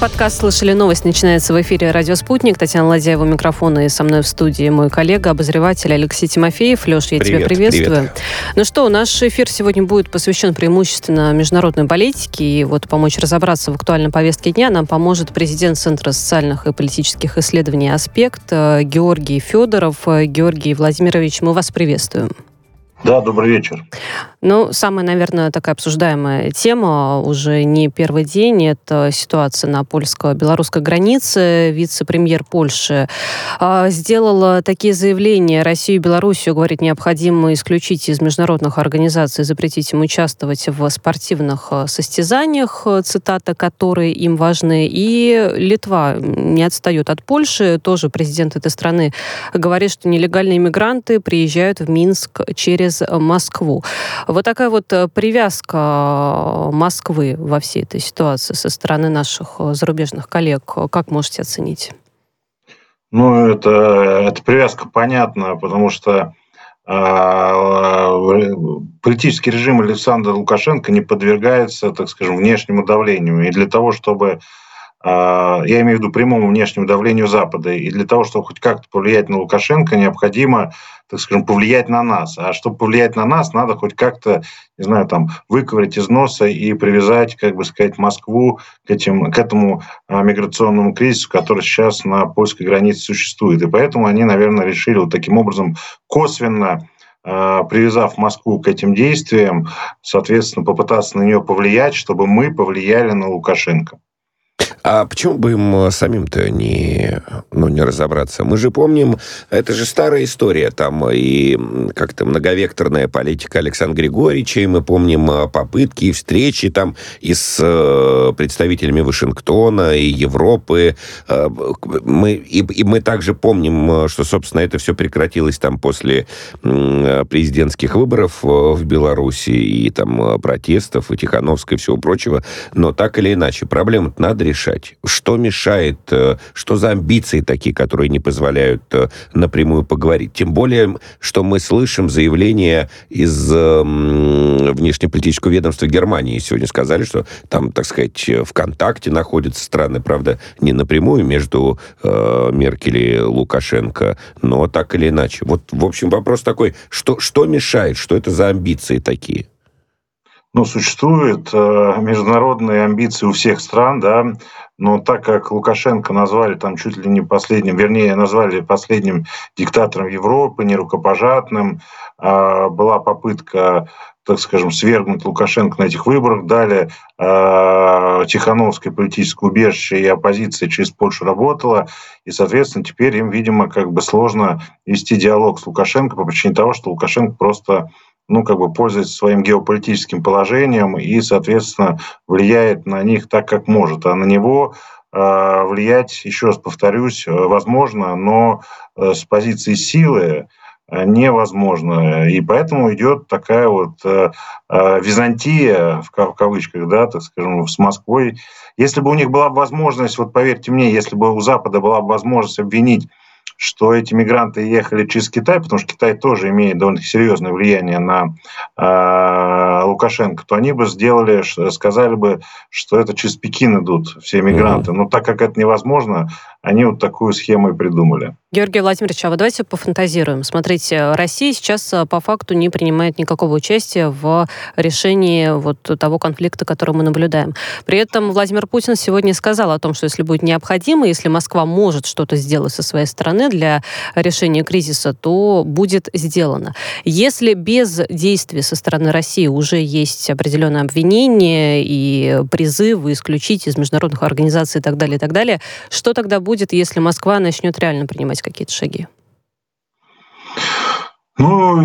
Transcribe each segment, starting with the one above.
Подкаст «Слышали новость» начинается в эфире «Радио Спутник». Татьяна Ладяева, микрофона и со мной в студии мой коллега, обозреватель Алексей Тимофеев. Леш, я привет, тебя приветствую. Привет. Ну что, наш эфир сегодня будет посвящен преимущественно международной политике. И вот помочь разобраться в актуальной повестке дня нам поможет президент Центра социальных и политических исследований «Аспект» Георгий Федоров. Георгий Владимирович, мы вас приветствуем. Да, добрый вечер. Ну, самая, наверное, такая обсуждаемая тема уже не первый день. Это ситуация на польско-белорусской границе. Вице-премьер Польши э, сделала такие заявления. Россию и Белоруссию, говорит, необходимо исключить из международных организаций, запретить им участвовать в спортивных а, состязаниях, цитата, которые им важны. И Литва не отстает от Польши. Тоже президент этой страны говорит, что нелегальные мигранты приезжают в Минск через Москву. Вот такая вот э, привязка э, Москвы во всей этой ситуации со стороны наших э, зарубежных коллег, как можете оценить? Ну, это, эта привязка понятна, потому что политический режим Александра Лукашенко не подвергается, так скажем, внешнему давлению. И для того, чтобы я имею в виду прямому внешнему давлению Запада. И для того, чтобы хоть как-то повлиять на Лукашенко, необходимо, так скажем, повлиять на нас. А чтобы повлиять на нас, надо хоть как-то, не знаю, там, выковырять из носа и привязать, как бы сказать, Москву к, этим, к этому а, миграционному кризису, который сейчас на польской границе существует. И поэтому они, наверное, решили вот таким образом косвенно а, привязав Москву к этим действиям, соответственно, попытаться на нее повлиять, чтобы мы повлияли на Лукашенко. А почему бы им э, самим-то не, ну, не разобраться? Мы же помним, это же старая история, там и как-то многовекторная политика Александра Григорьевича, и мы помним э, попытки и встречи там и с э, представителями Вашингтона, и Европы. Мы, и, и мы также помним, что, собственно, это все прекратилось там после президентских выборов в Беларуси и там протестов, и Тихановской, и всего прочего. Но так или иначе, проблему надо решать решать? Что мешает? Э, что за амбиции такие, которые не позволяют э, напрямую поговорить? Тем более, что мы слышим заявления из э, внешнеполитического ведомства Германии. Сегодня сказали, что там, так сказать, в контакте находятся страны, правда, не напрямую между э, Меркель и Лукашенко, но так или иначе. Вот, в общем, вопрос такой, что, что мешает, что это за амбиции такие? ну, существуют э, международные амбиции у всех стран, да, но так как Лукашенко назвали там чуть ли не последним, вернее, назвали последним диктатором Европы, нерукопожатным, э, была попытка так скажем, свергнуть Лукашенко на этих выборах, дали э, Тихановское политическое убежище и оппозиция через Польшу работала, и, соответственно, теперь им, видимо, как бы сложно вести диалог с Лукашенко по причине того, что Лукашенко просто ну, как бы пользуется своим геополитическим положением и, соответственно, влияет на них так, как может. А на него э, влиять, еще раз повторюсь, э, возможно, но э, с позиции силы невозможно. И поэтому идет такая вот византия, в кавычках, да, так скажем, с Москвой. Если бы у них была возможность, вот поверьте мне, если бы у Запада была возможность обвинить что эти мигранты ехали через Китай, потому что Китай тоже имеет довольно серьезное влияние на э, Лукашенко, то они бы сделали, сказали бы, что это через Пекин идут все мигранты. Mm-hmm. Но так как это невозможно, они вот такую схему и придумали. Георгий Владимирович, а вот давайте пофантазируем. Смотрите, Россия сейчас э, по факту не принимает никакого участия в решении вот того конфликта, который мы наблюдаем. При этом Владимир Путин сегодня сказал о том, что если будет необходимо, если Москва может что-то сделать со своей стороны для решения кризиса, то будет сделано. Если без действий со стороны России уже есть определенные обвинения и призывы исключить из международных организаций и так далее, и так далее, что тогда будет, если Москва начнет реально принимать какие-то шаги? Ну,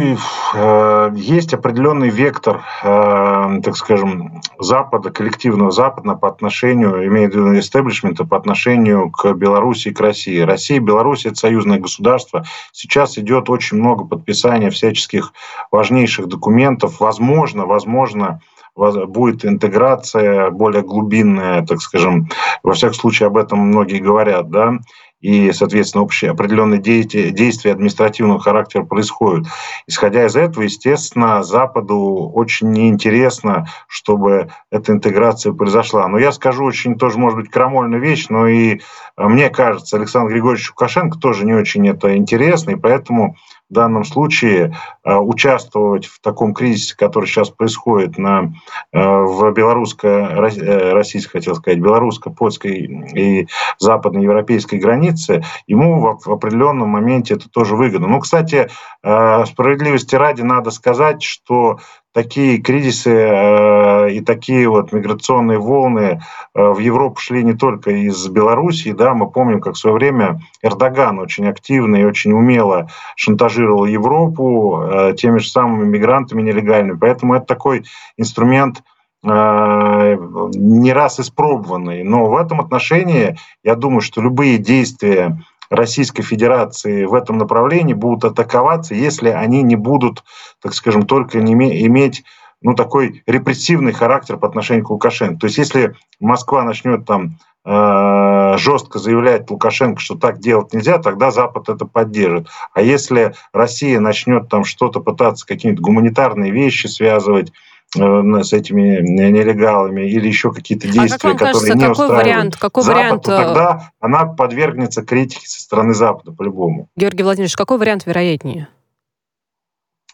э, есть определенный вектор, э, так скажем, Запада, коллективного Запада по отношению, имеет в виду истеблишмента, по отношению к Беларуси и к России. Россия и Беларусь – это союзное государство. Сейчас идет очень много подписания всяческих важнейших документов. Возможно, возможно, будет интеграция более глубинная, так скажем, во всяком случае об этом многие говорят, да, и, соответственно, общие определенные действия административного характера происходят. Исходя из этого, естественно, Западу очень неинтересно, чтобы эта интеграция произошла. Но я скажу очень тоже, может быть, крамольную вещь, но и мне кажется, Александр Григорьевич Лукашенко тоже не очень это интересно, и поэтому в данном случае э, участвовать в таком кризисе, который сейчас происходит на, э, в белорусско-российской, э, хотел сказать, белорусско-польской и западноевропейской границе, ему в, определенном моменте это тоже выгодно. Ну, кстати, справедливости ради надо сказать, что такие кризисы э, и такие вот миграционные волны э, в Европу шли не только из Белоруссии, да, мы помним, как в свое время Эрдоган очень активно и очень умело шантажировал Европу э, теми же самыми мигрантами нелегальными, поэтому это такой инструмент не раз испробованный. Но в этом отношении я думаю, что любые действия Российской Федерации в этом направлении будут атаковаться, если они не будут, так скажем, только не иметь ну, такой репрессивный характер по отношению к Лукашенко. То есть если Москва начнет там э, жестко заявлять Лукашенко, что так делать нельзя, тогда Запад это поддержит. А если Россия начнет там что-то пытаться, какие-то гуманитарные вещи связывать, с этими нелегалами или еще какие-то действия, а как которые кажется, не какой вариант, какой Запад, вариант... то тогда она подвергнется критике со стороны Запада по-любому. Георгий Владимирович, какой вариант вероятнее?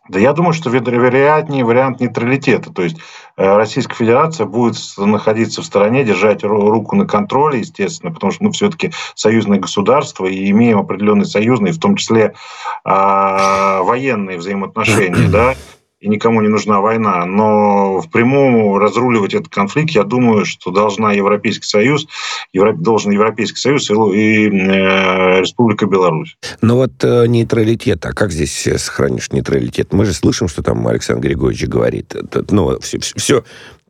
Да я думаю, что вероятнее вариант нейтралитета. То есть э, Российская Федерация будет находиться в стороне, держать руку на контроле, естественно, потому что мы все-таки союзное государство и имеем определенные союзные, в том числе а, военные взаимоотношения, да, и никому не нужна война. Но в прямом разруливать этот конфликт, я думаю, что должна Европейский Союз, Евро, должен Европейский Союз и, и э, Республика Беларусь. Но вот э, нейтралитет, а как здесь сохранишь нейтралитет? Мы же слышим, что там Александр Григорьевич говорит. Ну, все, все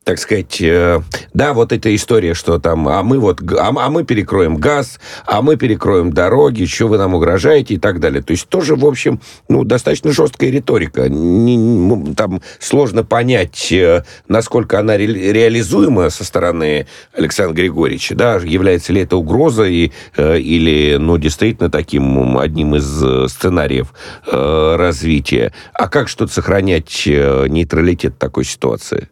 так сказать, э, да, вот эта история, что там, а мы вот, а, а мы перекроем газ, а мы перекроем дороги, что вы нам угрожаете и так далее. То есть тоже, в общем, ну, достаточно жесткая риторика. Не, не, там сложно понять, э, насколько она ре, реализуема со стороны Александра Григорьевича, да, является ли это угрозой э, или, ну, действительно таким одним из э, сценариев э, развития. А как что-то сохранять э, нейтралитет такой ситуации?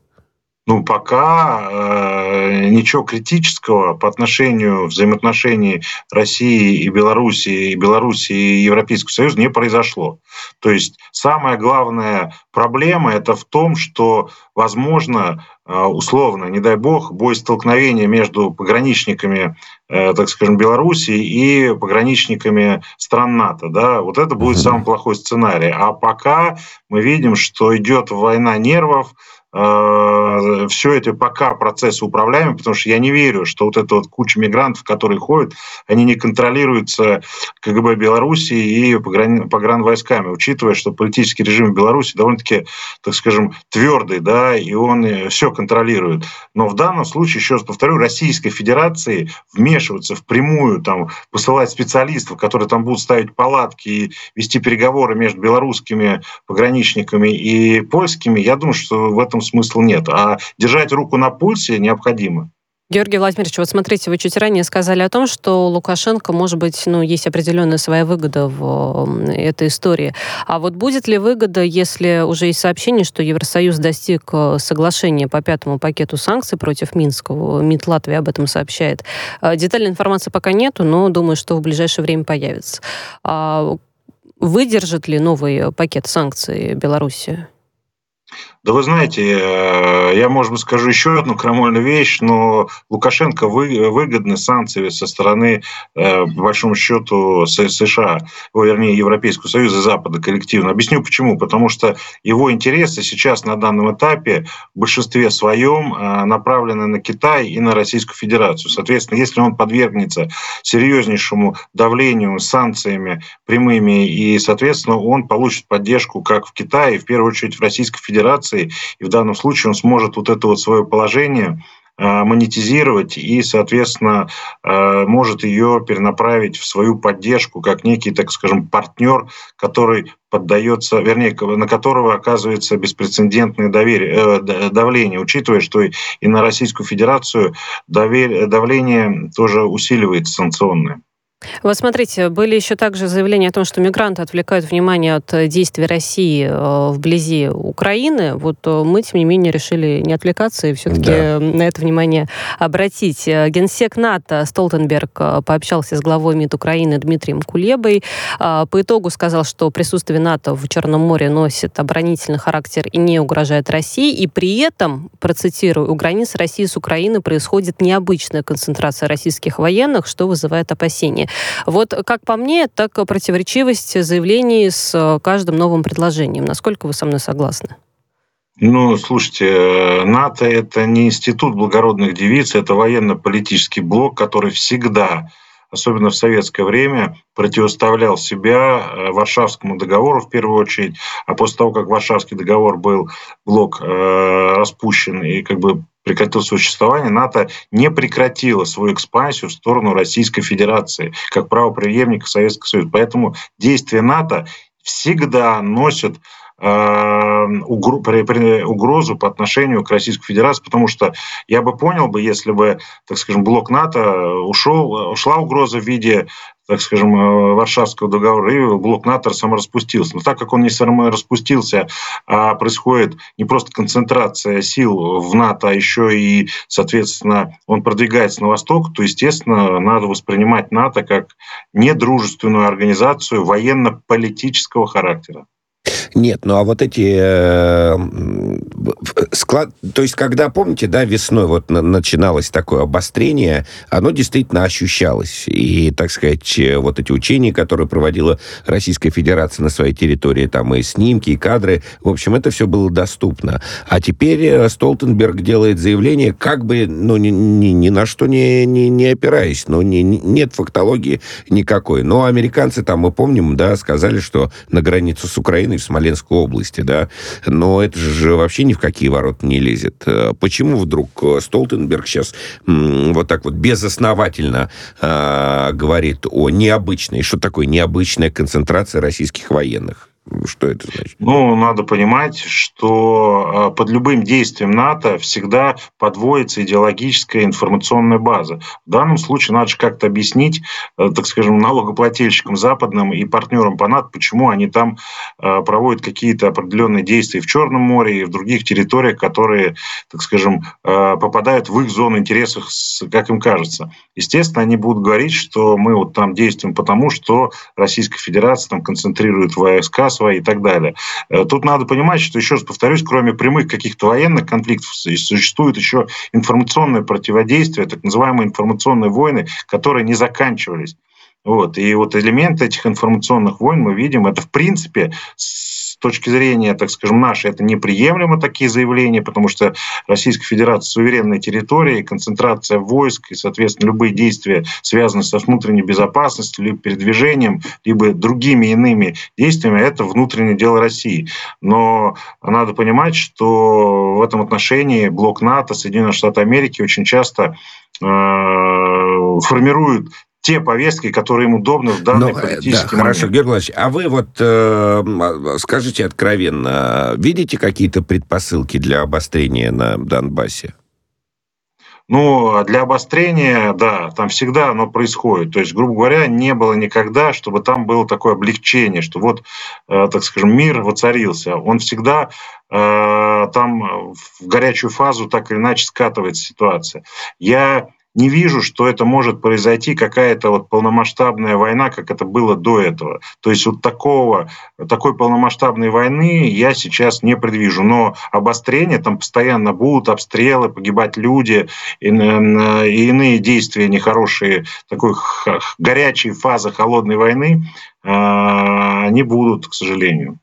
Ну, пока э, ничего критического по отношению взаимоотношений России и Белоруссии, и Белоруссии и Европейского Союза не произошло. То есть самая главная проблема это в том, что, возможно, э, условно, не дай бог, бой столкновения между пограничниками, э, так скажем, Белоруссии и пограничниками стран НАТО. Да? Вот это будет самый плохой сценарий. А пока мы видим, что идет война нервов, Э, все это пока процессы управляемы, потому что я не верю, что вот эта вот куча мигрантов, которые ходят, они не контролируются КГБ Беларуси и погран, погранвойсками, учитывая, что политический режим в Беларуси довольно-таки, так скажем, твердый, да, и он э, все контролирует. Но в данном случае, еще раз повторю, Российской Федерации вмешиваться впрямую, там, посылать специалистов, которые там будут ставить палатки и вести переговоры между белорусскими пограничниками и польскими, я думаю, что в этом смысла нет. А держать руку на пульсе необходимо. Георгий Владимирович, вот смотрите, вы чуть ранее сказали о том, что у Лукашенко, может быть, ну, есть определенная своя выгода в этой истории. А вот будет ли выгода, если уже есть сообщение, что Евросоюз достиг э, соглашения по пятому пакету санкций против Минского? МИД Латвии об этом сообщает. Э, детальной информации пока нету, но думаю, что в ближайшее время появится. А выдержит ли новый пакет санкций Беларуси? Да вы знаете, э, я, может быть, скажу еще одну крамольную вещь, но Лукашенко вы, выгодны санкции со стороны, э, по большому счету, США, вернее, Европейского Союза и Запада коллективно. Объясню почему. Потому что его интересы сейчас на данном этапе в большинстве своем э, направлены на Китай и на Российскую Федерацию. Соответственно, если он подвергнется серьезнейшему давлению санкциями прямыми, и, соответственно, он получит поддержку как в Китае, в первую очередь в Российской Федерации, информации, и в данном случае он сможет вот это вот свое положение э, монетизировать и, соответственно, э, может ее перенаправить в свою поддержку как некий, так скажем, партнер, который поддается, вернее, на которого оказывается беспрецедентное доверие, э, давление, учитывая, что и на Российскую Федерацию давление тоже усиливается санкционное. Вот смотрите, были еще также заявления о том, что мигранты отвлекают внимание от э, действий России э, вблизи Украины. Вот э, мы, тем не менее, решили не отвлекаться и все-таки да. на это внимание обратить. Генсек НАТО Столтенберг пообщался с главой МИД Украины Дмитрием Кулебой. По итогу сказал, что присутствие НАТО в Черном море носит оборонительный характер и не угрожает России. И при этом, процитирую, у границ России с Украиной происходит необычная концентрация российских военных, что вызывает опасения. Вот как по мне, так противоречивость заявлений с э, каждым новым предложением. Насколько вы со мной согласны? Ну, слушайте, э, НАТО – это не институт благородных девиц, это военно-политический блок, который всегда, особенно в советское время, противоставлял себя э, Варшавскому договору в первую очередь, а после того, как Варшавский договор был, блок э, распущен и как бы прекратил существование, НАТО не прекратило свою экспансию в сторону Российской Федерации, как правоприемника Советского Союза. Поэтому действия НАТО всегда носят угрозу по отношению к Российской Федерации, потому что я бы понял бы, если бы, так скажем, блок НАТО ушел, ушла угроза в виде так скажем, э, Варшавского договора, и блок НАТО самораспустился. Но так как он не самораспустился, а происходит не просто концентрация сил в НАТО, а еще и, соответственно, он продвигается на восток, то, естественно, надо воспринимать НАТО как недружественную организацию военно-политического характера. Нет, ну а вот эти э, склад, то есть когда помните, да, весной вот начиналось такое обострение, оно действительно ощущалось, и так сказать вот эти учения, которые проводила Российская Федерация на своей территории, там и снимки, и кадры, в общем, это все было доступно. А теперь э, Столтенберг делает заявление, как бы, ну ни, ни, ни на что не не, не опираясь, но не, нет фактологии никакой. Но американцы там мы помним, да, сказали, что на границу с Украиной в Смоленской области, да. Но это же вообще ни в какие ворота не лезет. Э, почему вдруг э, Столтенберг сейчас вот так вот безосновательно э, говорит о необычной, что такое необычная концентрация российских военных? Что это значит? Ну, надо понимать, что а, под любым действием НАТО всегда подводится идеологическая информационная база. В данном случае надо же как-то объяснить, э, так скажем, налогоплательщикам западным и партнерам по НАТО, почему они там а, проводят какие-то определенные действия в Черном море и в других территориях, которые, так скажем, а, попадают в их зону интересов, как им кажется. Естественно, они будут говорить, что мы вот там действуем потому, что Российская Федерация там концентрирует войска свои и так далее. Э, тут надо понимать, что, еще раз повторюсь, кроме прямых каких-то военных конфликтов, существует еще информационное противодействие, так называемые информационные войны, которые не заканчивались. Вот. И вот элемент этих информационных войн мы видим, это в принципе точки зрения, так скажем, нашей, это неприемлемо такие заявления, потому что Российская Федерация суверенная территория, концентрация войск и, соответственно, любые действия, связанные со внутренней безопасностью, либо передвижением, либо другими иными действиями, это внутреннее дело России. Но надо понимать, что в этом отношении блок НАТО, Соединенные Штаты Америки очень часто э, формируют те повестки, которые им удобны в данный ну, политический да, момент. Хорошо, Георгий Владимирович, а вы вот э, скажите откровенно, видите какие-то предпосылки для обострения на Донбассе? Ну, а для обострения, да, там всегда оно происходит. То есть, грубо говоря, не было никогда, чтобы там было такое облегчение, что вот, э, так скажем, мир воцарился. Он всегда э, там в горячую фазу так или иначе скатывается ситуация. Я не вижу, что это может произойти какая-то вот полномасштабная война, как это было до этого. То есть вот такого, такой полномасштабной войны я сейчас не предвижу. Но обострение, там постоянно будут обстрелы, погибать люди, и, и иные действия нехорошие, такой горячей фазы холодной войны, а, они будут, к сожалению.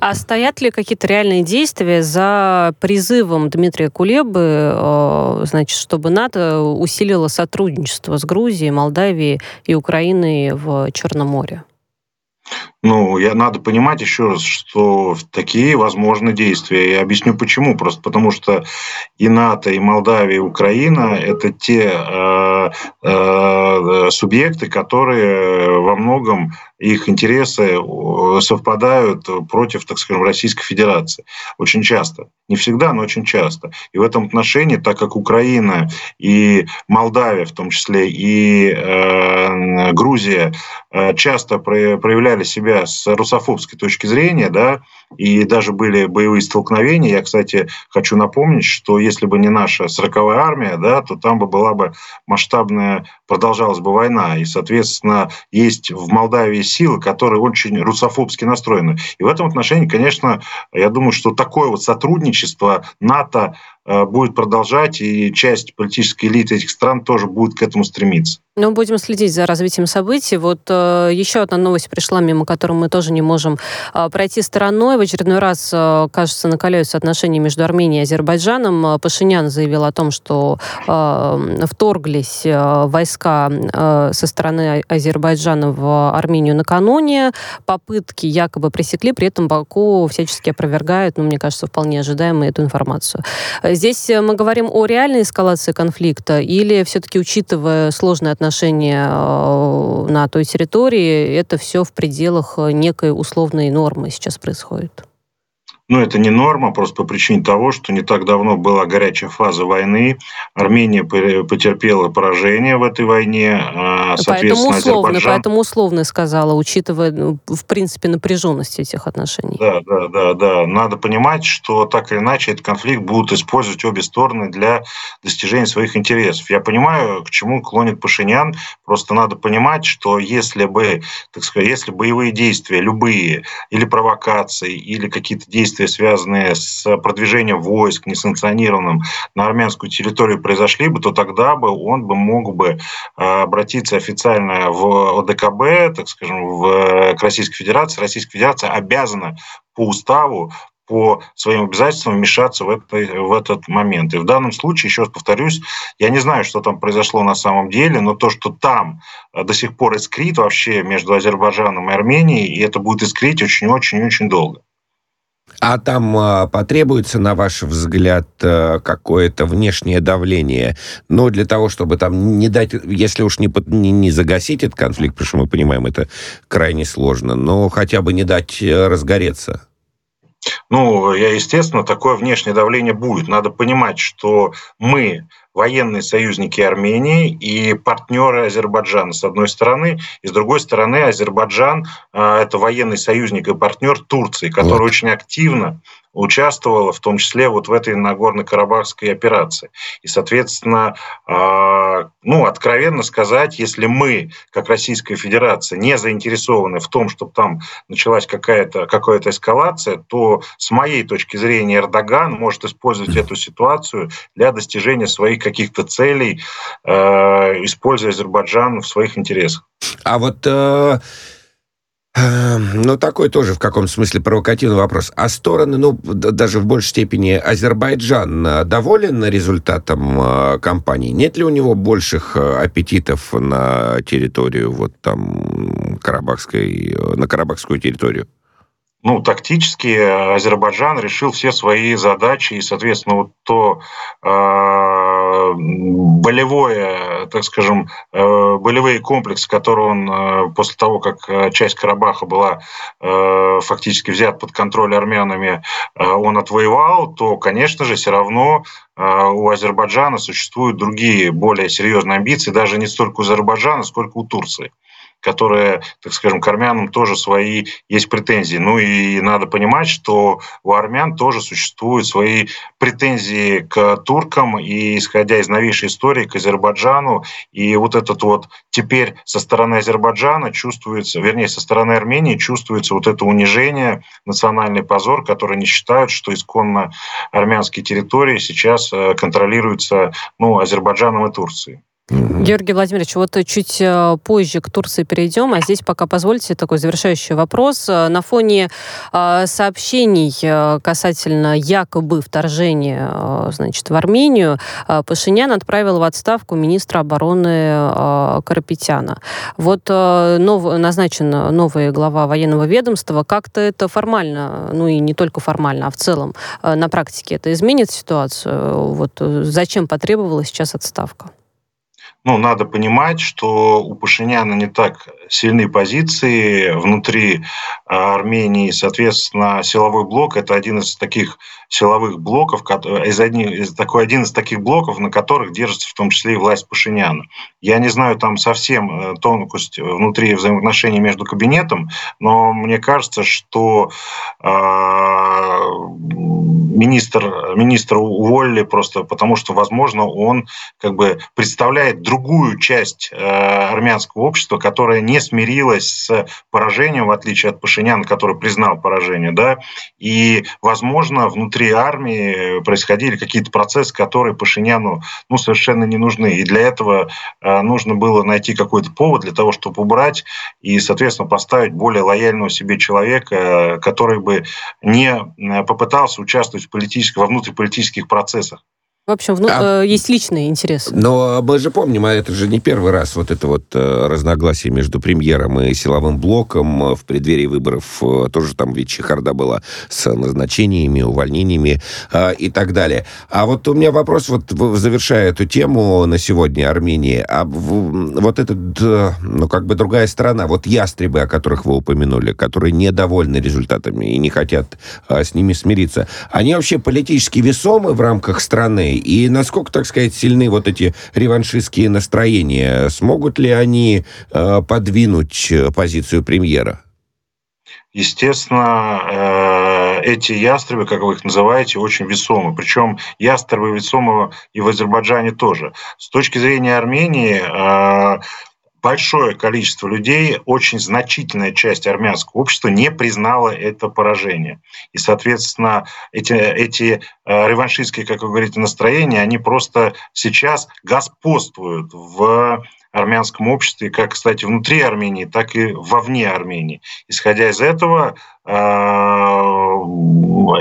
А стоят ли какие-то реальные действия за призывом Дмитрия Кулебы, э, значит, чтобы НАТО усилило сотрудничество с Грузией, Молдавией и Украиной в Черном море? Ну, я надо понимать еще раз, что такие возможны действия. Я объясню почему. Просто потому что и НАТО, и Молдавия, и Украина – это те э, э, субъекты, которые во многом их интересы совпадают против, так скажем, Российской Федерации. Очень часто. Не всегда, но очень часто. И в этом отношении, так как Украина и Молдавия, в том числе, и э, Грузия э, часто проявляли себя с русофобской точки зрения, да, и даже были боевые столкновения. Я, кстати, хочу напомнить, что если бы не наша 40-я армия, да, то там бы была бы масштабная, продолжалась бы война. И, соответственно, есть в Молдавии силы, которые очень русофобски настроены. И в этом отношении, конечно, я думаю, что такое вот сотрудничество НАТО Э, будет продолжать, и часть политической элиты этих стран тоже будет к этому стремиться. Ну, будем следить за развитием событий. Вот э, еще одна новость пришла, мимо которой мы тоже не можем э, пройти стороной. В очередной раз, э, кажется, накаляются отношения между Арменией и Азербайджаном. Э, Пашинян заявил о том, что э, вторглись э, войска э, со стороны Азербайджана в Армению накануне. Попытки якобы пресекли, при этом Баку всячески опровергают, ну, мне кажется, вполне ожидаемо эту информацию. Здесь мы говорим о реальной эскалации конфликта или все-таки, учитывая сложные отношения на той территории, это все в пределах некой условной нормы сейчас происходит? Но это не норма, просто по причине того, что не так давно была горячая фаза войны. Армения потерпела поражение в этой войне. А, соответственно, поэтому условно, Азербайджан... поэтому условно сказала, учитывая, ну, в принципе, напряженность этих отношений. Да, да, да, да. Надо понимать, что так или иначе этот конфликт будут использовать обе стороны для достижения своих интересов. Я понимаю, к чему клонит Пашинян. Просто надо понимать, что если бы, так сказать, если боевые действия, любые, или провокации, или какие-то действия действия, связанные с продвижением войск несанкционированным на армянскую территорию произошли бы, то тогда бы он бы мог бы э, обратиться официально в ОДКБ, так скажем, в, к Российской Федерации. Российская Федерация обязана по уставу по своим обязательствам вмешаться в, это, в этот момент. И в данном случае, еще раз повторюсь, я не знаю, что там произошло на самом деле, но то, что там э, до сих пор искрит вообще между Азербайджаном и Арменией, и это будет искрить очень-очень-очень долго. А там а, потребуется, на ваш взгляд, а, какое-то внешнее давление, но для того, чтобы там не дать, если уж не, не, не загасить этот конфликт, потому что мы понимаем, это крайне сложно, но хотя бы не дать э, разгореться? Ну, я, естественно, такое внешнее давление будет. Надо понимать, что мы военные союзники Армении и партнеры Азербайджана, с одной стороны, и с другой стороны Азербайджан а, – это военный союзник и партнер Турции, который вот. очень активно участвовала в том числе вот в этой Нагорно-Карабахской операции. И, соответственно, а, ну, откровенно сказать, если мы, как Российская Федерация, не заинтересованы в том, чтобы там началась какая-то какая эскалация, то с моей точки зрения Эрдоган может использовать эту ситуацию для достижения своих каких-то целей, э, используя Азербайджан в своих интересах. А вот э, ну, такой тоже в каком смысле провокативный вопрос. А стороны, ну, даже в большей степени Азербайджан э, доволен результатом э, кампании? Нет ли у него больших э, аппетитов на территорию, вот там, Карабахской, на Карабахскую территорию? Ну, тактически Азербайджан решил все свои задачи, и, соответственно, вот то э, болевое, так скажем, э, болевые комплексы, которые он э, после того, как э, часть Карабаха была э, фактически взят под контроль армянами, э, он отвоевал, то, конечно же, все равно э, у Азербайджана существуют другие более серьезные амбиции, даже не столько у Азербайджана, сколько у Турции которые, так скажем, к армянам тоже свои есть претензии. Ну и надо понимать, что у армян тоже существуют свои претензии к туркам, и исходя из новейшей истории, к Азербайджану. И вот этот вот теперь со стороны Азербайджана чувствуется, вернее, со стороны Армении чувствуется вот это унижение, национальный позор, который не считают, что исконно армянские территории сейчас э, контролируются ну, Азербайджаном и Турцией. Георгий Владимирович, вот чуть э, позже к Турции перейдем, а здесь пока позвольте такой завершающий вопрос. Э, на фоне э, сообщений касательно якобы вторжения значит, в Армению, Пашинян отправил в отставку министра обороны Карапетяна. Вот нов, назначен новый глава военного ведомства. Как-то это формально, ну и не только формально, а в целом на практике это изменит ситуацию? Вот зачем потребовалась сейчас отставка? Ну, надо понимать, что у Пашиняна не так сильны позиции внутри а, Армении. Соответственно, силовой блок – это один из таких силовых блоков, из, одних, из такой один из таких блоков, на которых держится в том числе и власть Пашиняна. Я не знаю там совсем э, тонкость внутри взаимоотношений между кабинетом, но мне кажется, что э, министр, министра уволили просто потому, что, возможно, он как бы представляет другую часть э, армянского общества, которая не смирилась с поражением, в отличие от Пашиняна, который признал поражение, да, и, возможно, внутри армии происходили какие-то процессы, которые Пашиняну, ну, совершенно не нужны, и для этого э, нужно было найти какой-то повод для того, чтобы убрать и, соответственно, поставить более лояльного себе человека, который бы не э, попытался участвовать в политических, во внутриполитических процессах. В общем, вну... а, э, есть личные интересы. Но мы же помним, а это же не первый раз вот это вот э, разногласие между премьером и силовым блоком в преддверии выборов. Э, тоже там ведь чехарда была с назначениями, увольнениями э, и так далее. А вот у меня вопрос, вот завершая эту тему на сегодня Армении. А вот этот, э, ну как бы другая сторона, вот ястребы, о которых вы упомянули, которые недовольны результатами и не хотят э, с ними смириться, они вообще политически весомы в рамках страны и насколько, так сказать, сильны вот эти реваншистские настроения? Смогут ли они э, подвинуть э, позицию премьера? Естественно, э, эти ястребы, как вы их называете, очень весомы. Причем ястребы весомы и в Азербайджане тоже. С точки зрения Армении, большое количество людей, очень значительная часть армянского общества не признала это поражение. И, соответственно, эти, эти э, реваншистские, как вы говорите, настроения, они просто сейчас господствуют в армянском обществе, как, кстати, внутри Армении, так и вовне Армении. Исходя из этого, э,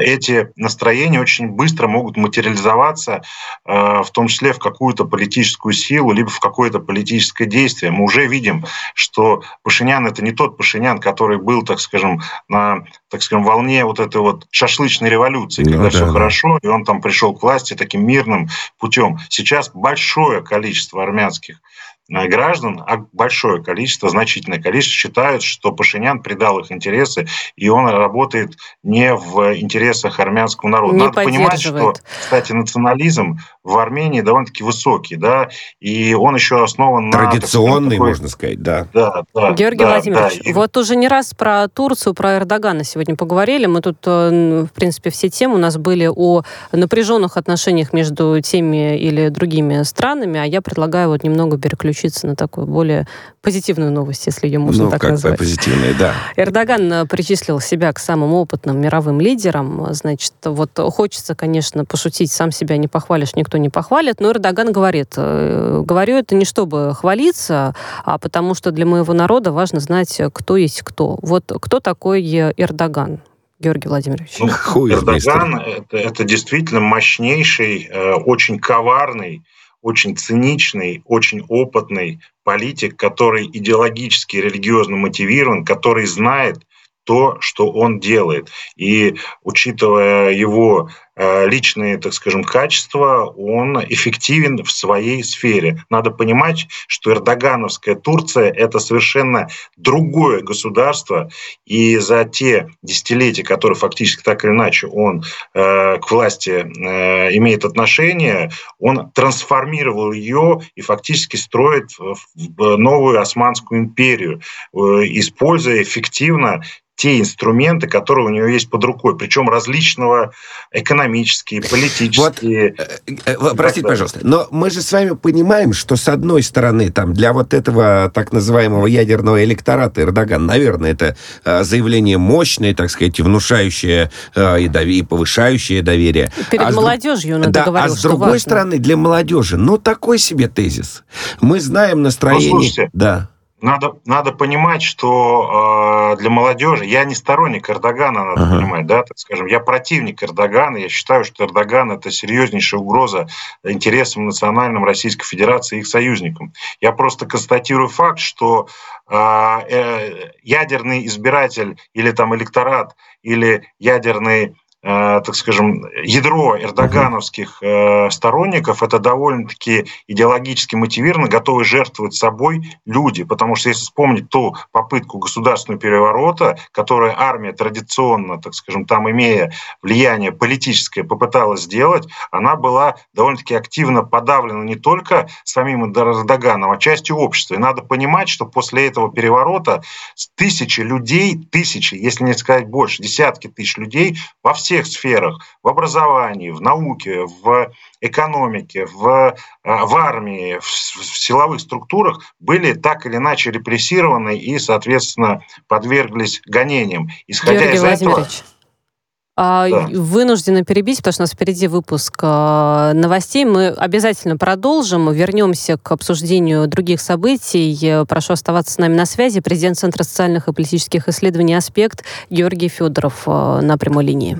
эти настроения очень быстро могут материализоваться, э, в том числе в какую-то политическую силу, либо в какое-то политическое действие. Мы уже видим, что Пашинян — это не тот Пашинян, который был, так скажем, на так скажем, волне вот этой вот шашлычной революции, ну, когда да, все да. хорошо, и он там пришел к власти таким мирным путем. Сейчас большое количество армянских граждан, а большое количество, значительное количество считают, что Пашинян предал их интересы, и он работает не в интересах армянского народа. Не Надо понимать, что, кстати, национализм в Армении довольно-таки высокий, да, и он еще основан Традиционный, на... такой... можно сказать, да. Да, да. Георгий да, Владимирович, да. вот уже не раз про Турцию, про Эрдогана сегодня поговорили. Мы тут, э, в принципе, все темы у нас были о напряженных отношениях между теми или другими странами, а я предлагаю вот немного переключить переключиться на такую более позитивную новость, если ее можно ну, так как назвать. позитивная, да. Эрдоган э, причислил себя к самым опытным мировым лидерам. Значит, вот хочется, конечно, пошутить, сам себя не похвалишь, никто не похвалит, но Эрдоган говорит, э, говорю это не чтобы хвалиться, а потому что для моего народа важно знать, кто есть кто. Вот кто такой Эрдоган? Георгий Владимирович? Ну, Эрдоган это, это действительно мощнейший, э, очень коварный очень циничный, очень опытный политик, который идеологически, религиозно мотивирован, который знает то, что он делает. И учитывая его личные, так скажем, качества, он эффективен в своей сфере. Надо понимать, что эрдогановская Турция – это совершенно другое государство, и за те десятилетия, которые фактически так или иначе он э, к власти э, имеет отношение, он трансформировал ее и фактически строит новую Османскую империю, э, используя эффективно те инструменты, которые у него есть под рукой, причем различного экономические, политические. Вот, э, э, простите, пожалуйста, но мы же с вами понимаем, что с одной стороны, там, для вот этого так называемого ядерного электората Эрдоган, наверное, это э, заявление мощное, так сказать, внушающее и, дови- и повышающее доверие. Перед а молодежью он да, говорил, А с другой важно. стороны, для молодежи, ну, такой себе тезис. Мы знаем настроение... Ну, слушайте, да. Надо, надо понимать, что э, для молодежи, я не сторонник Эрдогана, надо uh-huh. понимать, да, так скажем, я противник Эрдогана, я считаю, что Эрдоган это серьезнейшая угроза интересам национальным Российской Федерации и их союзникам. Я просто констатирую факт, что э, э, ядерный избиратель или там электорат или ядерный так скажем, ядро эрдогановских э, сторонников это довольно-таки идеологически мотивированы, готовы жертвовать собой люди. Потому что если вспомнить ту попытку государственного переворота, которую армия традиционно, так скажем, там имея влияние политическое, попыталась сделать, она была довольно-таки активно подавлена не только самим Эрдоганом, а частью общества. И надо понимать, что после этого переворота тысячи людей, тысячи, если не сказать больше, десятки тысяч людей во всех всех сферах, в образовании, в науке, в экономике, в, э, в армии, в, в силовых структурах были так или иначе репрессированы и, соответственно, подверглись гонениям. Исходя Георгий из этого, а, да. Вынуждена перебить, потому что у нас впереди выпуск а, новостей. Мы обязательно продолжим, вернемся к обсуждению других событий. Прошу оставаться с нами на связи. Президент Центра социальных и политических исследований «Аспект» Георгий Федоров на прямой линии.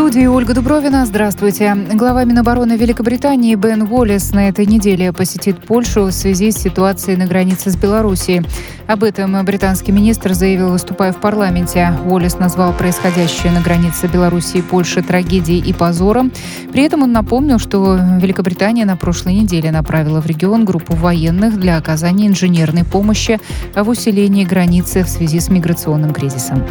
студии Ольга Дубровина. Здравствуйте. Глава Минобороны Великобритании Бен Уоллес на этой неделе посетит Польшу в связи с ситуацией на границе с Белоруссией. Об этом британский министр заявил, выступая в парламенте. Уоллес назвал происходящее на границе Белоруссии и Польши трагедией и позором. При этом он напомнил, что Великобритания на прошлой неделе направила в регион группу военных для оказания инженерной помощи в усилении границы в связи с миграционным кризисом.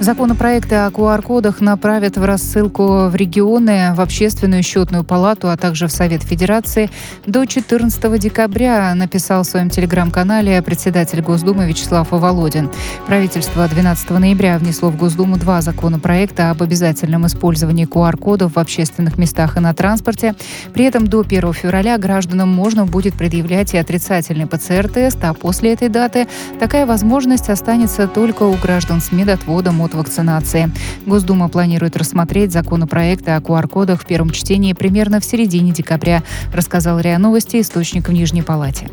Законопроекты о QR-кодах направят в рассылку в регионы, в Общественную счетную палату, а также в Совет Федерации до 14 декабря, написал в своем телеграм-канале председатель Госдумы Вячеслав Володин. Правительство 12 ноября внесло в Госдуму два законопроекта об обязательном использовании QR-кодов в общественных местах и на транспорте. При этом до 1 февраля гражданам можно будет предъявлять и отрицательный ПЦР-тест, а после этой даты такая возможность останется только у граждан с медотводом от вакцинации. Госдума планирует рассмотреть законопроекты о QR-кодах в первом чтении примерно в середине декабря, рассказал РИА Новости источник в Нижней Палате.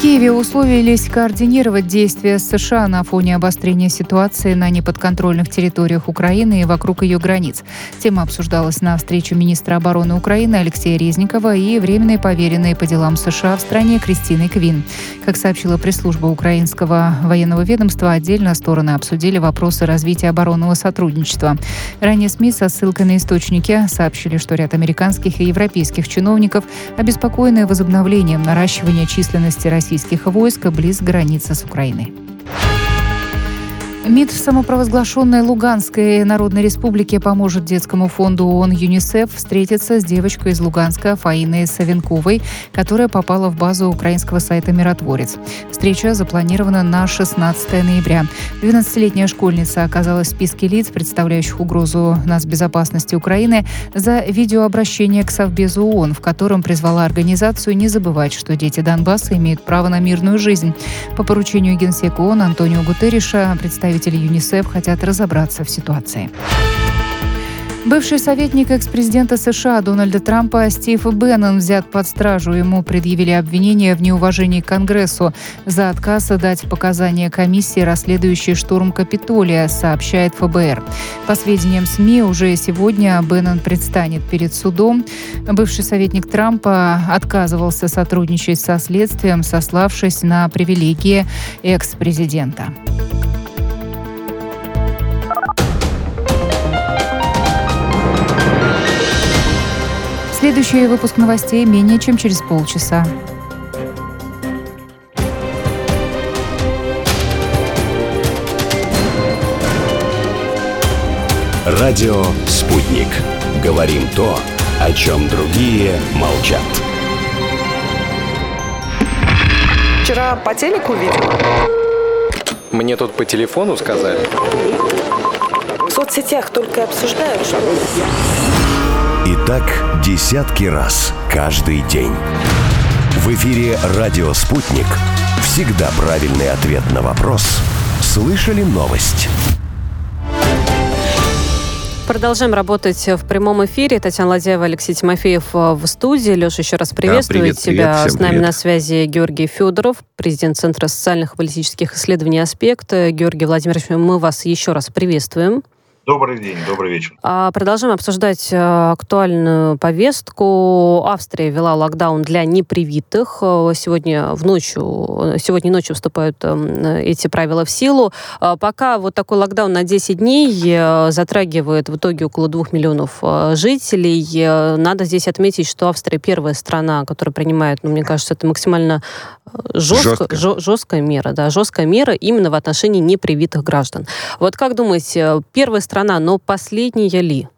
Киеве условились координировать действия США на фоне обострения ситуации на неподконтрольных территориях Украины и вокруг ее границ. Тема обсуждалась на встрече министра обороны Украины Алексея Резникова и временной поверенной по делам США в стране Кристины Квин. Как сообщила пресс-служба украинского военного ведомства, отдельно стороны обсудили вопросы развития оборонного сотрудничества. Ранее СМИ со ссылкой на источники сообщили, что ряд американских и европейских чиновников обеспокоены возобновлением наращивания численности России российских войск близ границы с Украиной. МИД в самопровозглашенной Луганской Народной Республике поможет детскому фонду ООН ЮНИСЕФ встретиться с девочкой из Луганска Фаиной Савенковой, которая попала в базу украинского сайта «Миротворец». Встреча запланирована на 16 ноября. 12-летняя школьница оказалась в списке лиц, представляющих угрозу безопасности Украины, за видеообращение к Совбезу ООН, в котором призвала организацию не забывать, что дети Донбасса имеют право на мирную жизнь. По поручению генсека ООН Антонио Гутерриша представитель представители ЮНИСЕФ хотят разобраться в ситуации. Бывший советник экс-президента США Дональда Трампа Стив Беннон взят под стражу. Ему предъявили обвинение в неуважении к Конгрессу за отказ дать показания комиссии, расследующей штурм Капитолия, сообщает ФБР. По сведениям СМИ, уже сегодня Беннон предстанет перед судом. Бывший советник Трампа отказывался сотрудничать со следствием, сославшись на привилегии экс-президента. Следующий выпуск новостей менее чем через полчаса. Радио «Спутник». Говорим то, о чем другие молчат. Вчера по телеку видела. Мне тут по телефону сказали. В соцсетях только обсуждают, что... Так десятки раз каждый день. В эфире «Радио Спутник». Всегда правильный ответ на вопрос. Слышали новость? Продолжаем работать в прямом эфире. Татьяна Ладяева, Алексей Тимофеев в студии. Леша, еще раз приветствую да, привет, тебя. Привет, С нами привет. на связи Георгий Федоров, президент Центра социальных и политических исследований «Аспект». Георгий Владимирович, мы вас еще раз приветствуем. Добрый день, добрый вечер. А, продолжаем обсуждать э, актуальную повестку. Австрия ввела локдаун для непривитых. Э, сегодня в ночью, сегодня ночью вступают эм, эти правила в силу. А, пока вот такой локдаун на 10 дней э, затрагивает в итоге около 2 миллионов жителей. Надо здесь отметить, что Австрия первая страна, которая принимает, ну, мне кажется, это максимально жестко, жестко. жесткая мера, да, жесткая мера именно в отношении непривитых граждан. Вот как думаете, первая страна страна, но последняя ли?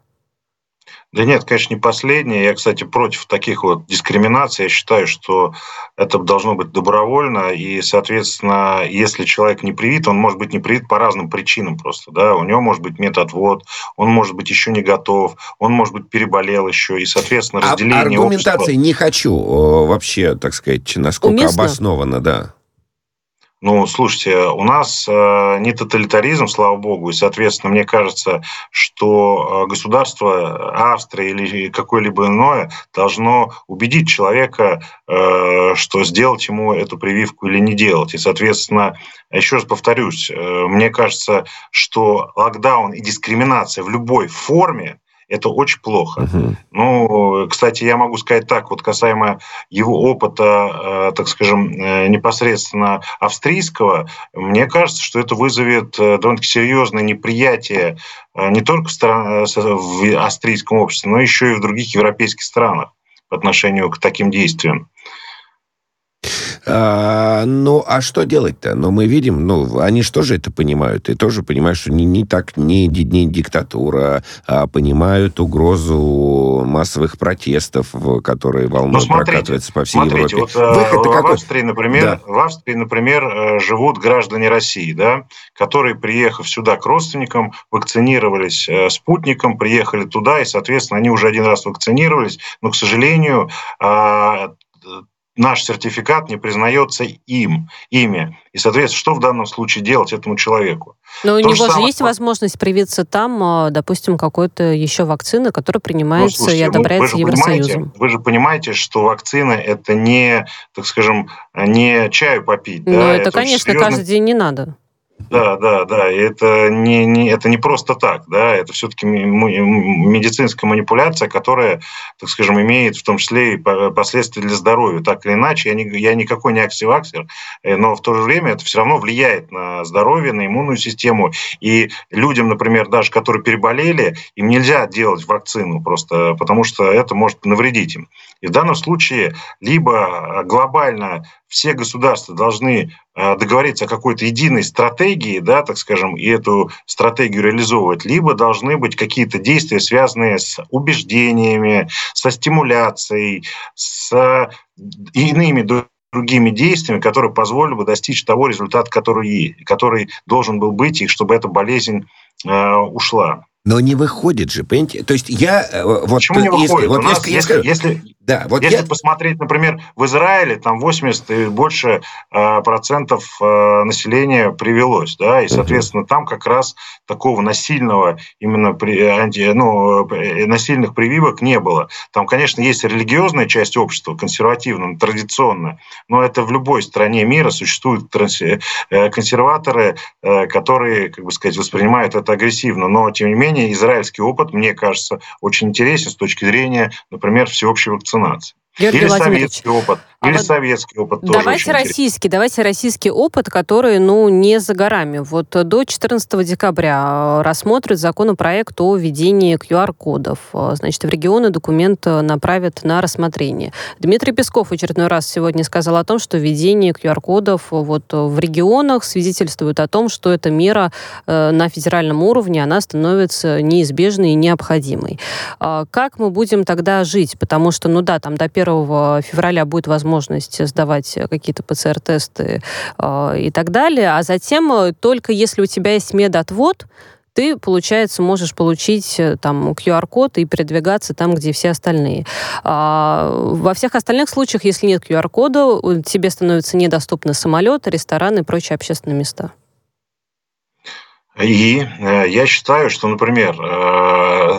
Да нет, конечно, не последняя. Я, кстати, против таких вот дискриминаций. Я считаю, что это должно быть добровольно. И, соответственно, если человек не привит, он может быть не привит по разным причинам просто. Да? У него может быть методвод, он может быть еще не готов, он может быть переболел еще. И, соответственно, а разделение а аргументации общества... не хочу вообще, так сказать, насколько Уместно? обосновано, да. Ну, слушайте, у нас э, не тоталитаризм, слава богу, и, соответственно, мне кажется, что э, государство Австрии или какое-либо иное должно убедить человека, э, что сделать ему эту прививку или не делать. И, соответственно, еще раз повторюсь, мне кажется, что локдаун и дискриминация в любой форме это очень плохо. Uh-huh. Ну, кстати, я могу сказать так, вот касаемо его опыта, э, так скажем, э, непосредственно австрийского, мне кажется, что это вызовет э, довольно-таки серьезное неприятие не только в австрийском обществе, но еще и в других европейских странах по отношению к таким действиям. А, ну, а что делать-то? Ну, мы видим, ну, они же тоже это понимают, и тоже понимают, что не, не так, не, не диктатура, а понимают угрозу массовых протестов, которые волной ну, смотрите, прокатываются по всей смотрите, Европе. Вот, Выход в, какой? Австрии, например, да. в Австрии, например, э, живут граждане России, да, которые, приехав сюда к родственникам, вакцинировались э, спутником, приехали туда, и, соответственно, они уже один раз вакцинировались, но, к сожалению, а, наш сертификат не признается им, ими. И, соответственно, что в данном случае делать этому человеку? Но То у него же самое... есть возможность привиться там, а, допустим, какой-то еще вакцины, которая принимается ну, слушайте, и одобряется вы Евросоюзом. Вы же понимаете, что вакцина это не, так скажем, не чаю попить. Ну, да? это, это, конечно, серьезно... каждый день не надо. Да, да, да. И это не, не, это не просто так, да, это все-таки медицинская манипуляция, которая, так скажем, имеет в том числе и последствия для здоровья. Так или иначе, я, не, я никакой не аксиваксер, э, но в то же время это все равно влияет на здоровье, на иммунную систему. И людям, например, даже которые переболели, им нельзя делать вакцину просто, потому что это может навредить им. И в данном случае либо глобально все государства должны э, договориться о какой-то единой стратегии, да, так скажем, и эту стратегию реализовывать, либо должны быть какие-то действия, связанные с убеждениями, со стимуляцией, с иными другими действиями, которые позволили бы достичь того результата, который, который должен был быть, и чтобы эта болезнь э, ушла. Но не выходит же, понимаете? То есть я... Э, вот, Почему не выходит? Если, вот нас, если, я если, да, вот если я... посмотреть, например, в Израиле, там 80 и больше э, процентов э, населения привелось, да, и, соответственно, там как раз такого насильного, именно при, анти, ну, э, насильных прививок не было. Там, конечно, есть религиозная часть общества, консервативная, традиционная, но это в любой стране мира существуют транс- э, консерваторы, э, которые, как бы сказать, воспринимают это агрессивно, но, тем не менее, менее, израильский опыт, мне кажется, очень интересен с точки зрения, например, всеобщей вакцинации. Георгий Или советский опыт. А Или вот советский опыт тоже Давайте российский, давайте российский опыт, который, ну, не за горами. Вот до 14 декабря э, рассмотрят законопроект о введении QR-кодов. Э, значит, в регионы документ э, направят на рассмотрение. Дмитрий Песков в очередной раз сегодня сказал о том, что введение QR-кодов вот в регионах свидетельствует о том, что эта мера на федеральном уровне, она становится неизбежной и необходимой. Как мы будем тогда жить? Потому что, ну да, там до 1 февраля будет возможность возможность сдавать какие-то ПЦР-тесты э, и так далее. А затем э, только если у тебя есть медотвод, ты, получается, можешь получить э, там QR-код и передвигаться там, где все остальные. А, во всех остальных случаях, если нет QR-кода, тебе становятся недоступны самолеты, рестораны и прочие общественные места. И э, я считаю, что, например, э,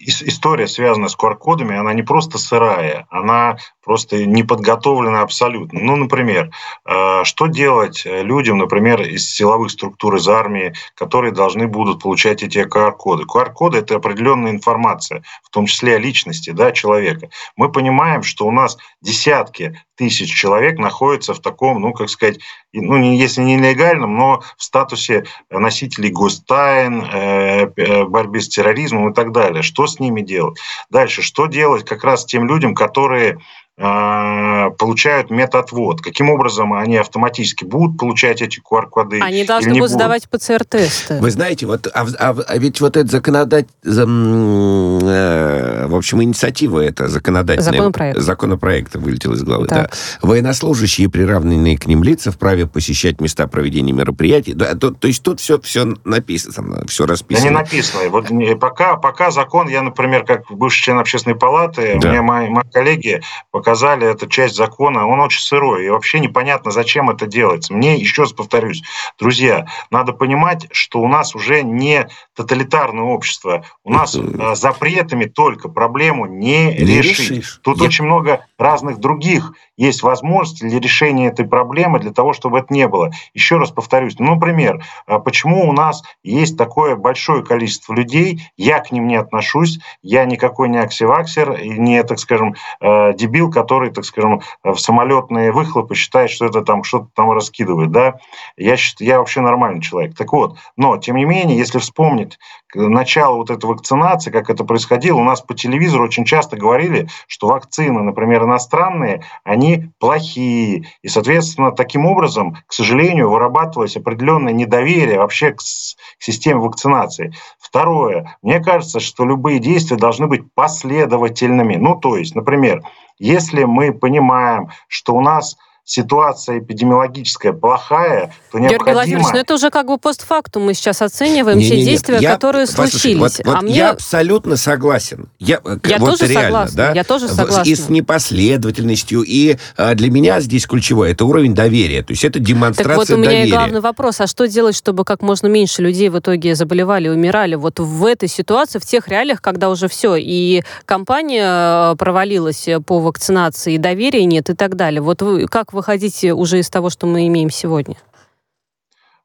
история, связанная с QR-кодами, она не просто сырая, она просто не подготовлена абсолютно. Ну, например, э, что делать людям, например, из силовых структур, из армии, которые должны будут получать эти QR-коды? QR-коды – это определенная информация, в том числе о личности да, человека. Мы понимаем, что у нас десятки тысяч человек находятся в таком, ну, как сказать, ну, если не нелегальном, но в статусе носителей гостайн, э, э, борьбы с терроризмом и так далее. Что с ними делать? Дальше, что делать как раз тем людям, которые получают методвод. Каким образом они автоматически будут получать эти QR-коды? Они должны будут сдавать ПЦР-тесты. Вы знаете, вот, а, а, а ведь вот это законодатель... Э, в общем, инициатива это законодательная... Законопроект. Законопроекта вылетел из головы, так. да. Военнослужащие, приравненные к ним лица, вправе посещать места проведения мероприятий. Да, то, то есть тут все, все написано, все расписано. Да не написано. Вот пока, пока закон, я, например, как бывший член общественной палаты, да. у меня мои, мои коллеги пока показали, это часть закона, он очень сырой, и вообще непонятно, зачем это делается. Мне, еще раз повторюсь, друзья, надо понимать, что у нас уже не тоталитарное общество, у нас э, запретами только проблему не, не решить. Решишь. Тут Я... очень много разных других есть возможности для решения этой проблемы, для того, чтобы это не было. Еще раз повторюсь, ну, например, э, почему у нас есть такое большое количество людей, я к ним не отношусь, я никакой не аксиваксер, и не, так скажем, э, дебил, который, так скажем, в самолетные выхлопы считает, что это там что-то там раскидывает, да, я, я вообще нормальный человек. Так вот, но, тем не менее, если вспомнить начало вот этой вакцинации, как это происходило, у нас по телевизору очень часто говорили, что вакцины, например, иностранные, они плохие. И, соответственно, таким образом, к сожалению, вырабатывалось определенное недоверие вообще к, к системе вакцинации. Второе. Мне кажется, что любые действия должны быть последовательными. Ну, то есть, например, если мы понимаем, что у нас ситуация эпидемиологическая плохая, то необходимо... Георгий Владимирович, но это уже как бы постфактум. Мы сейчас оцениваем не, все не, действия, я, которые случились. Вот, вот а мне... Я абсолютно согласен. Я, я вот тоже реально, согласна. Да? Я тоже согласна. И с непоследовательностью. И а, для меня здесь ключевое – это уровень доверия. То есть это демонстрация доверия. Так вот у меня доверия. и главный вопрос. А что делать, чтобы как можно меньше людей в итоге заболевали, умирали вот в этой ситуации, в тех реалиях, когда уже все, и компания э, провалилась по вакцинации, и доверия нет, и так далее. Вот вы, как вы выходить уже из того, что мы имеем сегодня?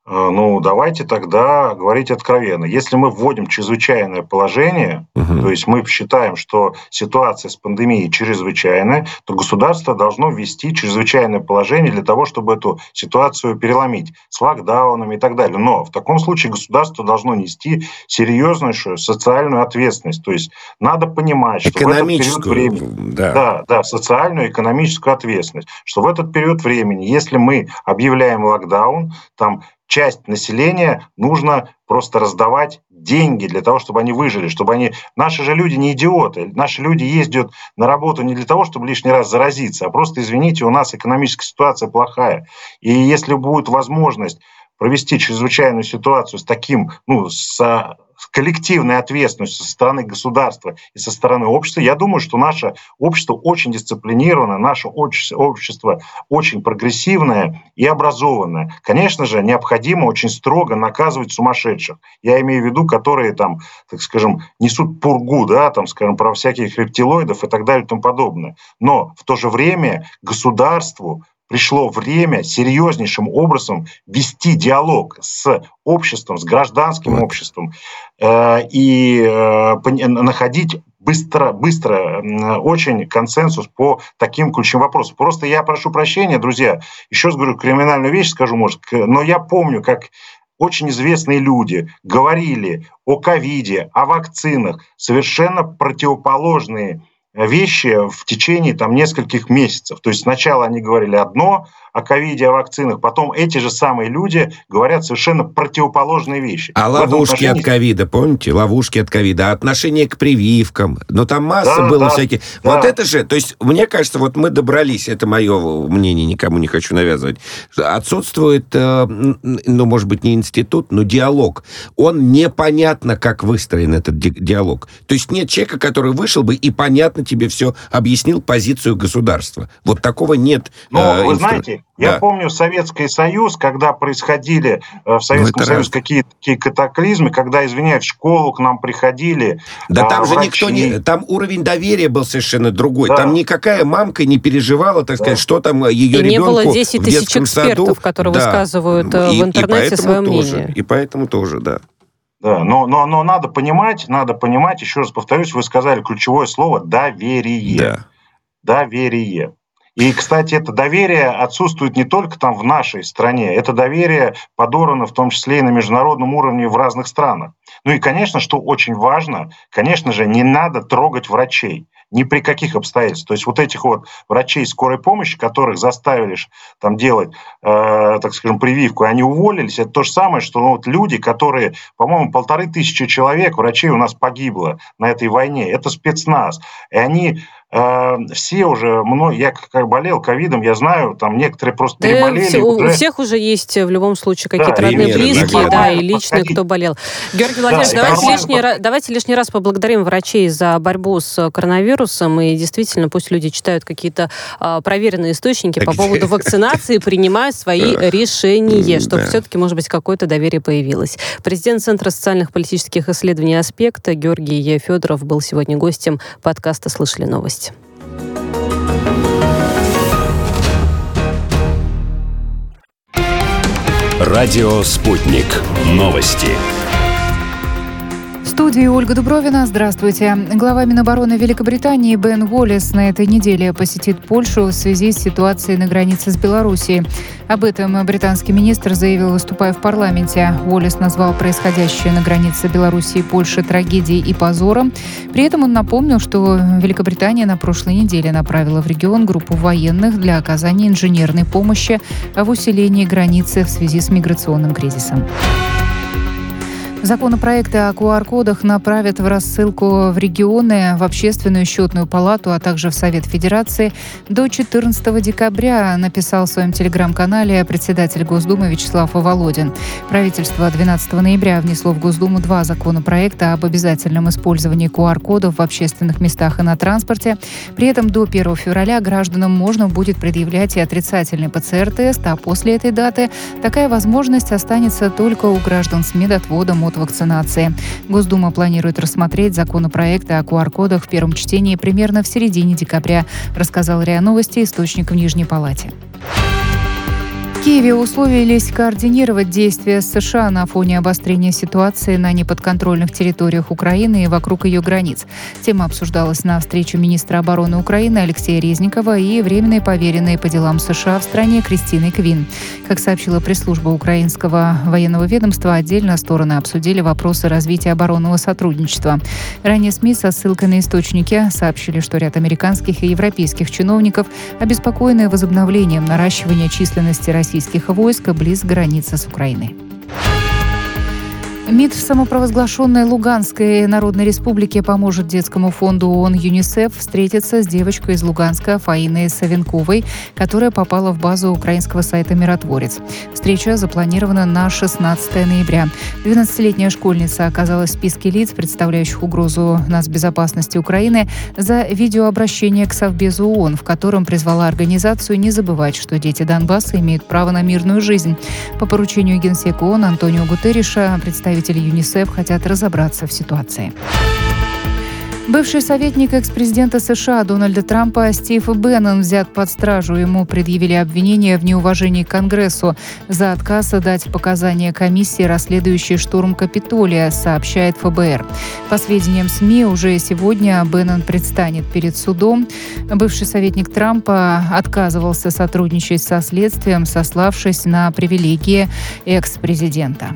Э, ну, давайте тогда говорить откровенно. Если мы вводим чрезвычайное положение, угу. то есть мы считаем, что ситуация с пандемией чрезвычайная, то государство должно ввести чрезвычайное положение для того, чтобы эту ситуацию переломить с локдаунами и так далее. Но в таком случае государство должно нести серьезнейшую социальную ответственность. То есть надо понимать, что в этот период времени... Да. да, да, социальную экономическую ответственность. Что в этот период времени, если мы объявляем локдаун, там часть населения нужно просто раздавать деньги для того, чтобы они выжили, чтобы они... Наши же люди не идиоты. Наши люди ездят на работу не для того, чтобы лишний раз заразиться, а просто, извините, у нас экономическая ситуация плохая. И если будет возможность провести чрезвычайную ситуацию с таким, ну, с коллективной ответственностью со стороны государства и со стороны общества, я думаю, что наше общество очень дисциплинировано, наше общество очень прогрессивное и образованное. Конечно же, необходимо очень строго наказывать сумасшедших. Я имею в виду, которые там, так скажем, несут пургу, да, там, скажем, про всяких рептилоидов и так далее и тому подобное. Но в то же время государству пришло время серьезнейшим образом вести диалог с обществом, с гражданским обществом э, и э, находить быстро, быстро очень консенсус по таким ключевым вопросам. Просто я прошу прощения, друзья, еще раз говорю, криминальную вещь скажу, может, но я помню, как очень известные люди говорили о ковиде, о вакцинах, совершенно противоположные вещи в течение там, нескольких месяцев. То есть сначала они говорили одно, о ковиде, о вакцинах, потом эти же самые люди говорят совершенно противоположные вещи. А ловушки отношении... от ковида, помните? Ловушки от ковида, отношение к прививкам. Но ну, там масса да, было да, всяких. Да. Вот это же, то есть, мне кажется, вот мы добрались, это мое мнение, никому не хочу навязывать, отсутствует, э, ну, может быть, не институт, но диалог. Он непонятно, как выстроен этот ди- диалог. То есть нет человека, который вышел бы и понятно тебе все объяснил позицию государства. Вот такого нет. Ну, э, вы инстру... знаете, я да. помню Советский Союз, когда происходили э, в Советском ну, Союзе какие-то такие катаклизмы, когда, извиняюсь, в школу к нам приходили. Да а, там врачи. же никто не. Там уровень доверия был совершенно другой. Да. Там никакая мамка не переживала, так сказать, да. что там ее и ребенку. Не было 10 тысяч экспертов, саду. которые да. высказывают и, в интернете и свое тоже, мнение. И поэтому тоже, да. Да, но, но, но надо понимать, надо понимать, еще раз повторюсь, вы сказали ключевое слово доверие. Да. Доверие. И, кстати, это доверие отсутствует не только там в нашей стране, это доверие подорвано в том числе и на международном уровне в разных странах. Ну и, конечно, что очень важно, конечно же, не надо трогать врачей ни при каких обстоятельствах. То есть вот этих вот врачей скорой помощи, которых заставили там делать, э, так скажем, прививку, они уволились, это то же самое, что ну, вот люди, которые, по-моему, полторы тысячи человек, врачей у нас погибло на этой войне, это спецназ. И они все уже, мной, я как болел ковидом, я знаю, там некоторые просто да переболели. Все, уже... У всех уже есть в любом случае какие-то да, родные, близкие, да, и личные, кто болел. Георгий Владимирович, да, давайте, лишний, раз, давайте лишний раз поблагодарим врачей за борьбу с коронавирусом, и действительно пусть люди читают какие-то э, проверенные источники по поводу вакцинации, принимают свои решения, чтобы все-таки, может быть, какое-то доверие появилось. Президент Центра социальных политических исследований «Аспект» Георгий Федоров был сегодня гостем подкаста «Слышали новости». Радио «Спутник». Новости студии Ольга Дубровина. Здравствуйте. Глава Минобороны Великобритании Бен Уоллес на этой неделе посетит Польшу в связи с ситуацией на границе с Белоруссией. Об этом британский министр заявил, выступая в парламенте. Уоллес назвал происходящее на границе Белоруссии и Польши трагедией и позором. При этом он напомнил, что Великобритания на прошлой неделе направила в регион группу военных для оказания инженерной помощи в усилении границы в связи с миграционным кризисом. Законопроекты о QR-кодах направят в рассылку в регионы, в общественную счетную палату, а также в Совет Федерации до 14 декабря, написал в своем телеграм-канале председатель Госдумы Вячеслав Володин. Правительство 12 ноября внесло в Госдуму два законопроекта об обязательном использовании QR-кодов в общественных местах и на транспорте. При этом до 1 февраля гражданам можно будет предъявлять и отрицательный ПЦР-тест, а после этой даты такая возможность останется только у граждан с медотводом от вакцинации. Госдума планирует рассмотреть законопроекты о QR-кодах в первом чтении примерно в середине декабря, рассказал РИА Новости источник в Нижней Палате. Киеве условились координировать действия США на фоне обострения ситуации на неподконтрольных территориях Украины и вокруг ее границ. Тема обсуждалась на встрече министра обороны Украины Алексея Резникова и временной поверенной по делам США в стране Кристины Квин. Как сообщила пресс-служба украинского военного ведомства, отдельно стороны обсудили вопросы развития оборонного сотрудничества. Ранее СМИ со ссылкой на источники сообщили, что ряд американских и европейских чиновников обеспокоены возобновлением наращивания численности России российских войск близ границы с Украиной. МИД в самопровозглашенной Луганской Народной Республике поможет детскому фонду ООН ЮНИСЕФ встретиться с девочкой из Луганска Фаиной Савенковой, которая попала в базу украинского сайта «Миротворец». Встреча запланирована на 16 ноября. 12-летняя школьница оказалась в списке лиц, представляющих угрозу безопасности Украины, за видеообращение к Совбезу ООН, в котором призвала организацию не забывать, что дети Донбасса имеют право на мирную жизнь. По поручению генсека ООН Антонио Гутерриша представитель представители ЮНИСЕФ хотят разобраться в ситуации. Бывший советник экс-президента США Дональда Трампа Стив Беннон взят под стражу. Ему предъявили обвинение в неуважении к Конгрессу за отказ дать показания комиссии, расследующей штурм Капитолия, сообщает ФБР. По сведениям СМИ, уже сегодня Беннон предстанет перед судом. Бывший советник Трампа отказывался сотрудничать со следствием, сославшись на привилегии экс-президента.